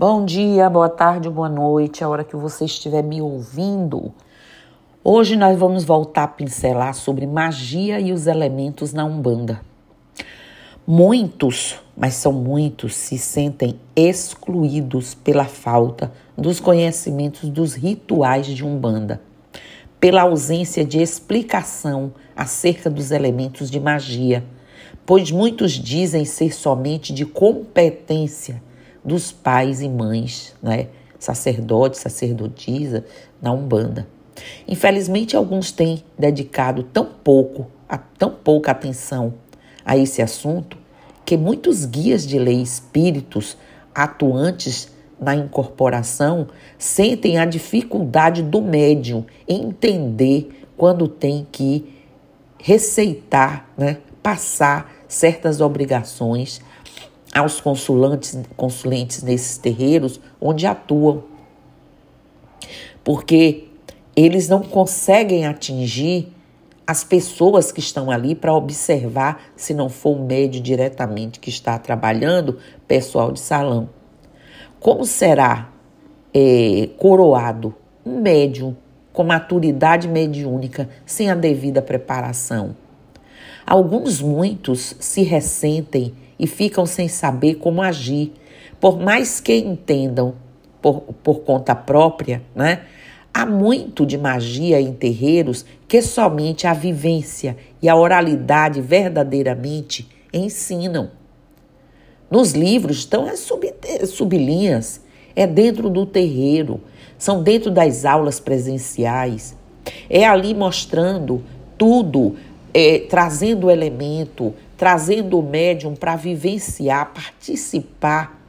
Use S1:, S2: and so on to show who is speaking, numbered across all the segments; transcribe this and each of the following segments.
S1: Bom dia, boa tarde, boa noite, a hora que você estiver me ouvindo. Hoje nós vamos voltar a pincelar sobre magia e os elementos na Umbanda. Muitos, mas são muitos, se sentem excluídos pela falta dos conhecimentos dos rituais de Umbanda, pela ausência de explicação acerca dos elementos de magia, pois muitos dizem ser somente de competência dos pais e mães, né? sacerdotes, sacerdotisa na Umbanda. Infelizmente, alguns têm dedicado tão pouco, a tão pouca atenção a esse assunto, que muitos guias de lei espíritos atuantes na incorporação sentem a dificuldade do médium entender quando tem que receitar, né, passar certas obrigações aos consulantes, consulentes nesses terreiros onde atuam. Porque eles não conseguem atingir as pessoas que estão ali para observar, se não for o médio diretamente que está trabalhando, pessoal de salão. Como será é, coroado um médium com maturidade mediúnica sem a devida preparação? Alguns, muitos, se ressentem e ficam sem saber como agir, por mais que entendam por, por conta própria, né? Há muito de magia em terreiros que somente a vivência e a oralidade verdadeiramente ensinam. Nos livros estão as sub, sublinhas, é dentro do terreiro, são dentro das aulas presenciais, é ali mostrando tudo, é, trazendo o elemento, trazendo o médium para vivenciar, participar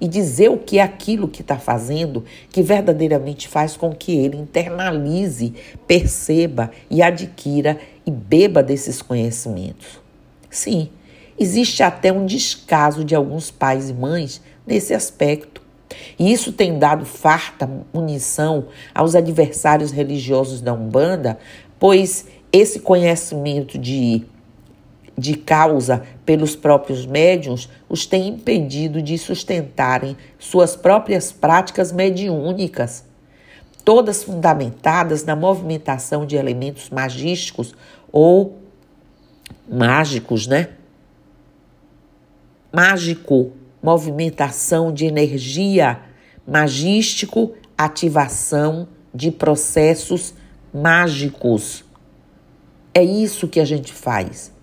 S1: e dizer o que é aquilo que está fazendo que verdadeiramente faz com que ele internalize, perceba e adquira e beba desses conhecimentos. Sim, existe até um descaso de alguns pais e mães nesse aspecto. E isso tem dado farta munição aos adversários religiosos da Umbanda, pois esse conhecimento de de causa pelos próprios médiums os tem impedido de sustentarem suas próprias práticas mediúnicas, todas fundamentadas na movimentação de elementos magísticos ou mágicos, né? Mágico, movimentação de energia, magístico, ativação de processos mágicos. É isso que a gente faz.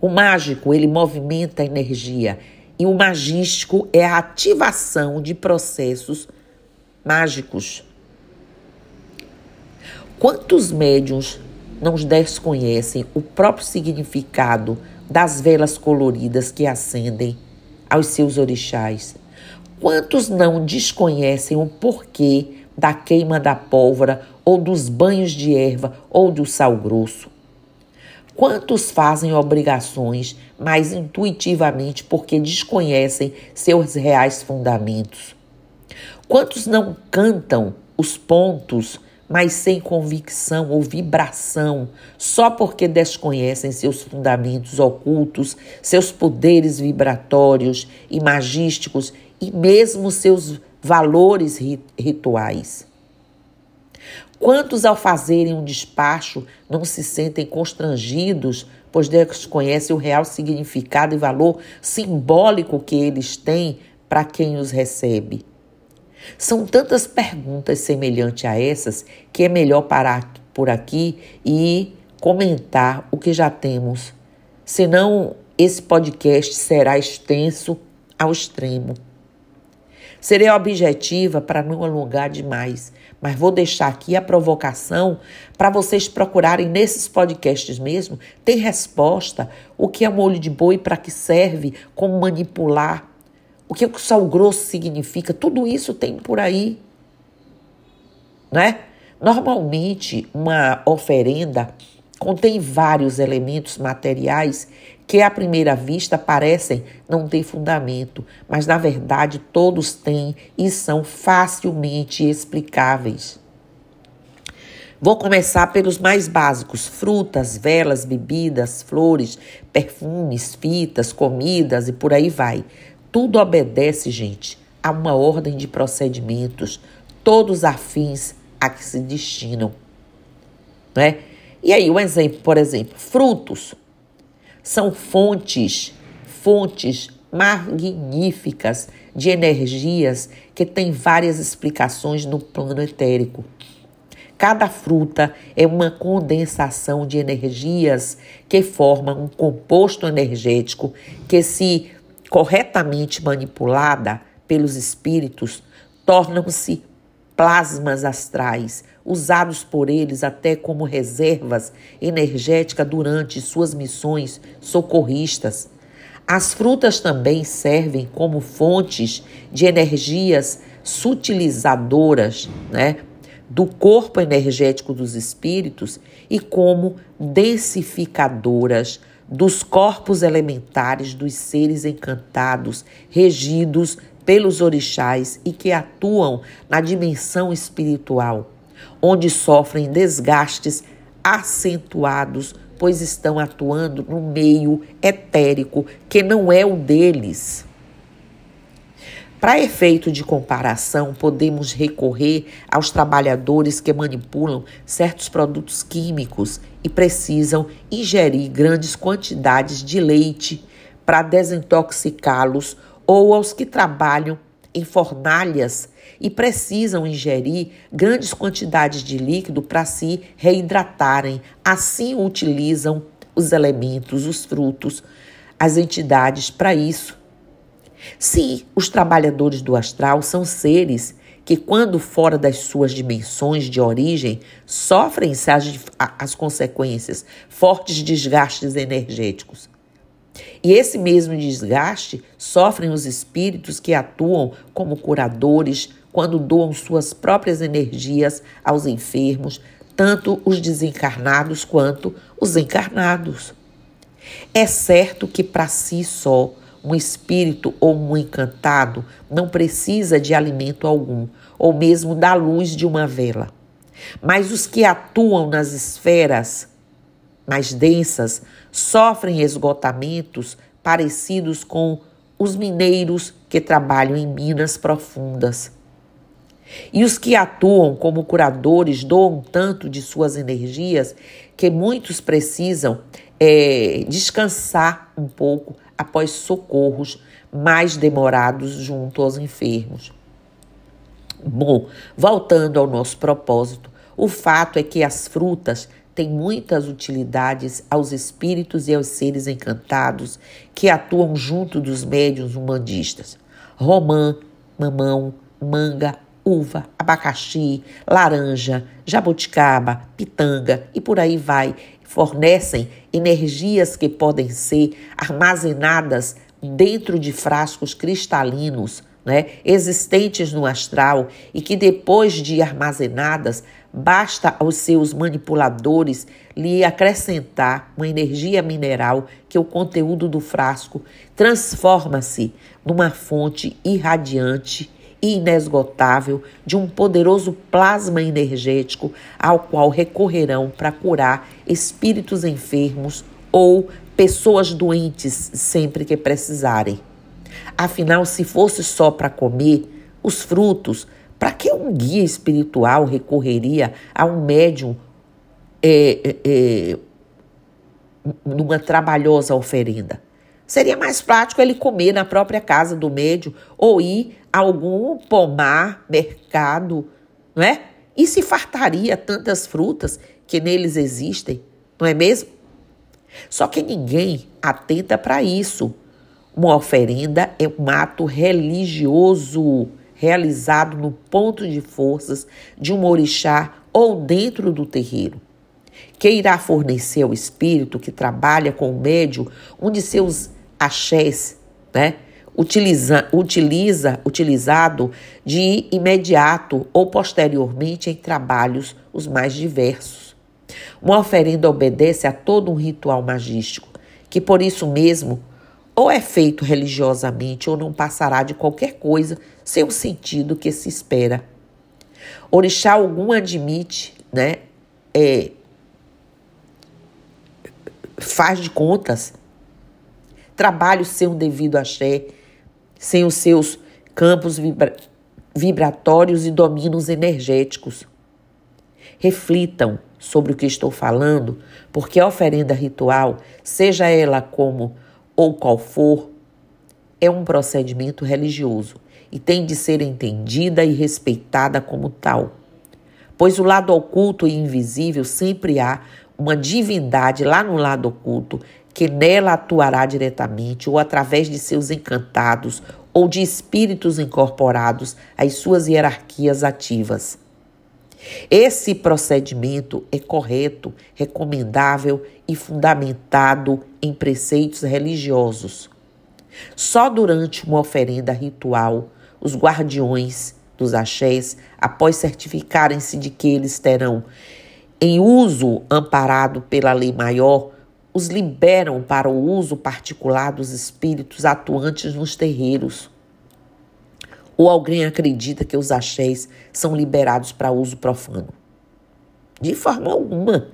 S1: O mágico, ele movimenta a energia e o magístico é a ativação de processos mágicos. Quantos médiums não desconhecem o próprio significado das velas coloridas que acendem aos seus orixás? Quantos não desconhecem o porquê da queima da pólvora ou dos banhos de erva ou do sal grosso? Quantos fazem obrigações, mas intuitivamente porque desconhecem seus reais fundamentos? Quantos não cantam os pontos, mas sem convicção ou vibração, só porque desconhecem seus fundamentos ocultos, seus poderes vibratórios e magísticos e mesmo seus valores rituais? Quantos, ao fazerem um despacho, não se sentem constrangidos, pois desconhecem o real significado e valor simbólico que eles têm para quem os recebe? São tantas perguntas semelhantes a essas que é melhor parar por aqui e comentar o que já temos. Senão, esse podcast será extenso ao extremo. Serei objetiva para não alongar demais, mas vou deixar aqui a provocação para vocês procurarem nesses podcasts mesmo. Tem resposta. O que é molho de boi, para que serve, como manipular, o que o sal grosso significa, tudo isso tem por aí. Né? Normalmente, uma oferenda contém vários elementos materiais que à primeira vista parecem não ter fundamento, mas na verdade todos têm e são facilmente explicáveis. Vou começar pelos mais básicos: frutas, velas, bebidas, flores, perfumes, fitas, comidas e por aí vai. Tudo obedece, gente, há uma ordem de procedimentos, todos afins a que se destinam. Né? E aí, um exemplo, por exemplo, frutos são fontes, fontes magníficas de energias que têm várias explicações no plano etérico. Cada fruta é uma condensação de energias que formam um composto energético que, se corretamente manipulada pelos espíritos, tornam-se plasmas astrais, usados por eles até como reservas energéticas durante suas missões socorristas. As frutas também servem como fontes de energias sutilizadoras, né? do corpo energético dos espíritos e como densificadoras dos corpos elementares dos seres encantados, regidos pelos orixás e que atuam na dimensão espiritual, onde sofrem desgastes acentuados, pois estão atuando no meio etérico que não é o deles. Para efeito de comparação, podemos recorrer aos trabalhadores que manipulam certos produtos químicos e precisam ingerir grandes quantidades de leite para desintoxicá-los, ou aos que trabalham em fornalhas e precisam ingerir grandes quantidades de líquido para se reidratarem. Assim utilizam os elementos, os frutos, as entidades para isso. Sim, os trabalhadores do astral são seres que, quando fora das suas dimensões de origem, sofrem as, as consequências, fortes desgastes energéticos. E esse mesmo desgaste sofrem os espíritos que atuam como curadores quando doam suas próprias energias aos enfermos, tanto os desencarnados quanto os encarnados. É certo que para si só um espírito ou um encantado não precisa de alimento algum, ou mesmo da luz de uma vela. Mas os que atuam nas esferas mais densas sofrem esgotamentos parecidos com os mineiros que trabalham em minas profundas. E os que atuam como curadores doam tanto de suas energias que muitos precisam é, descansar um pouco após socorros mais demorados junto aos enfermos. Bom, voltando ao nosso propósito, o fato é que as frutas têm muitas utilidades aos espíritos e aos seres encantados que atuam junto dos médiuns humanistas. Romã, mamão, manga, uva, abacaxi, laranja, jabuticaba, pitanga e por aí vai fornecem energias que podem ser armazenadas dentro de frascos cristalinos, né, existentes no astral e que depois de armazenadas, basta aos seus manipuladores lhe acrescentar uma energia mineral que o conteúdo do frasco transforma-se numa fonte irradiante inesgotável de um poderoso plasma energético ao qual recorrerão para curar espíritos enfermos ou pessoas doentes sempre que precisarem. Afinal, se fosse só para comer os frutos, para que um guia espiritual recorreria a um médium é, é, é, numa trabalhosa oferenda? Seria mais prático ele comer na própria casa do médium ou ir a algum pomar, mercado, não é? E se fartaria tantas frutas que neles existem, não é mesmo? Só que ninguém atenta para isso. Uma oferenda é um ato religioso realizado no ponto de forças de um orixá ou dentro do terreiro que irá fornecer ao espírito que trabalha com o médio um de seus axés, né? Utiliza, utiliza, utilizado de imediato ou posteriormente em trabalhos os mais diversos. Uma oferenda obedece a todo um ritual magístico, que por isso mesmo ou é feito religiosamente ou não passará de qualquer coisa sem o sentido que se espera. Orixá algum admite, né? É, faz de contas trabalho sem o devido axé, sem os seus campos vibra vibratórios e domínios energéticos. Reflitam sobre o que estou falando, porque a oferenda ritual, seja ela como ou qual for, é um procedimento religioso e tem de ser entendida e respeitada como tal. Pois o lado oculto e invisível sempre há uma divindade lá no lado oculto que nela atuará diretamente ou através de seus encantados ou de espíritos incorporados às suas hierarquias ativas. Esse procedimento é correto, recomendável e fundamentado em preceitos religiosos. Só durante uma oferenda ritual, os guardiões dos axés, após certificarem-se de que eles terão em uso amparado pela lei maior, os liberam para o uso particular dos espíritos atuantes nos terreiros. Ou alguém acredita que os axés são liberados para uso profano? De forma alguma.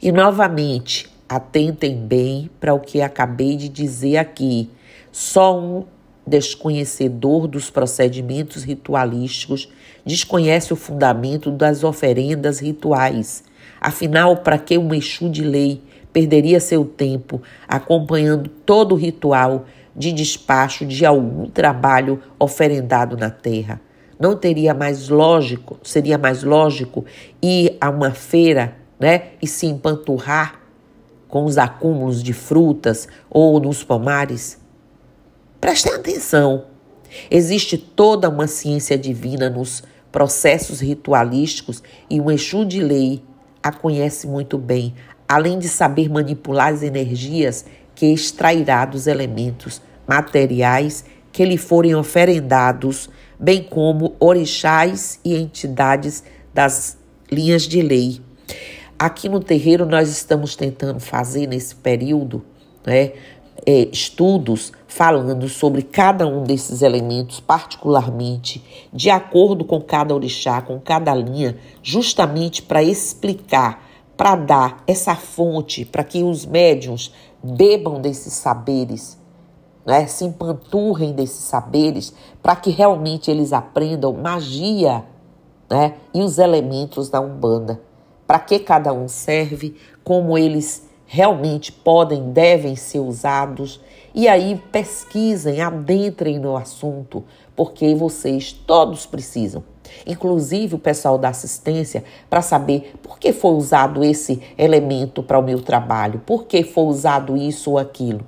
S1: E novamente, atentem bem para o que acabei de dizer aqui. Só um desconhecedor dos procedimentos ritualísticos desconhece o fundamento das oferendas rituais. Afinal, para que um Exu de lei perderia seu tempo acompanhando todo o ritual de despacho de algum trabalho oferendado na terra. Não teria mais lógico, seria mais lógico ir a uma feira, né, e se empanturrar com os acúmulos de frutas ou nos pomares? Prestem atenção. Existe toda uma ciência divina nos processos ritualísticos e um Exu de lei a conhece muito bem, além de saber manipular as energias que extrairá dos elementos materiais que lhe forem oferendados, bem como orixás e entidades das linhas de lei. Aqui no terreiro nós estamos tentando fazer nesse período, né, é, estudos falando sobre cada um desses elementos particularmente, de acordo com cada orixá, com cada linha, justamente para explicar para dar essa fonte para que os médiums bebam desses saberes, né? se empanturrem desses saberes, para que realmente eles aprendam magia né? e os elementos da Umbanda. Para que cada um serve, como eles realmente podem, devem ser usados. E aí pesquisem, adentrem no assunto, porque vocês todos precisam inclusive o pessoal da assistência, para saber por que foi usado esse elemento para o meu trabalho, por que foi usado isso ou aquilo.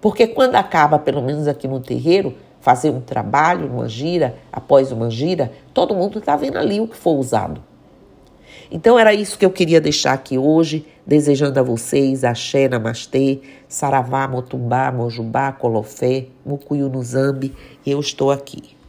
S1: Porque quando acaba, pelo menos aqui no terreiro, fazer um trabalho, uma gira, após uma gira, todo mundo está vendo ali o que foi usado. Então era isso que eu queria deixar aqui hoje, desejando a vocês axé, namastê, saravá, motumbá, mojubá, colofé, mucuyu no zambi, e eu estou aqui.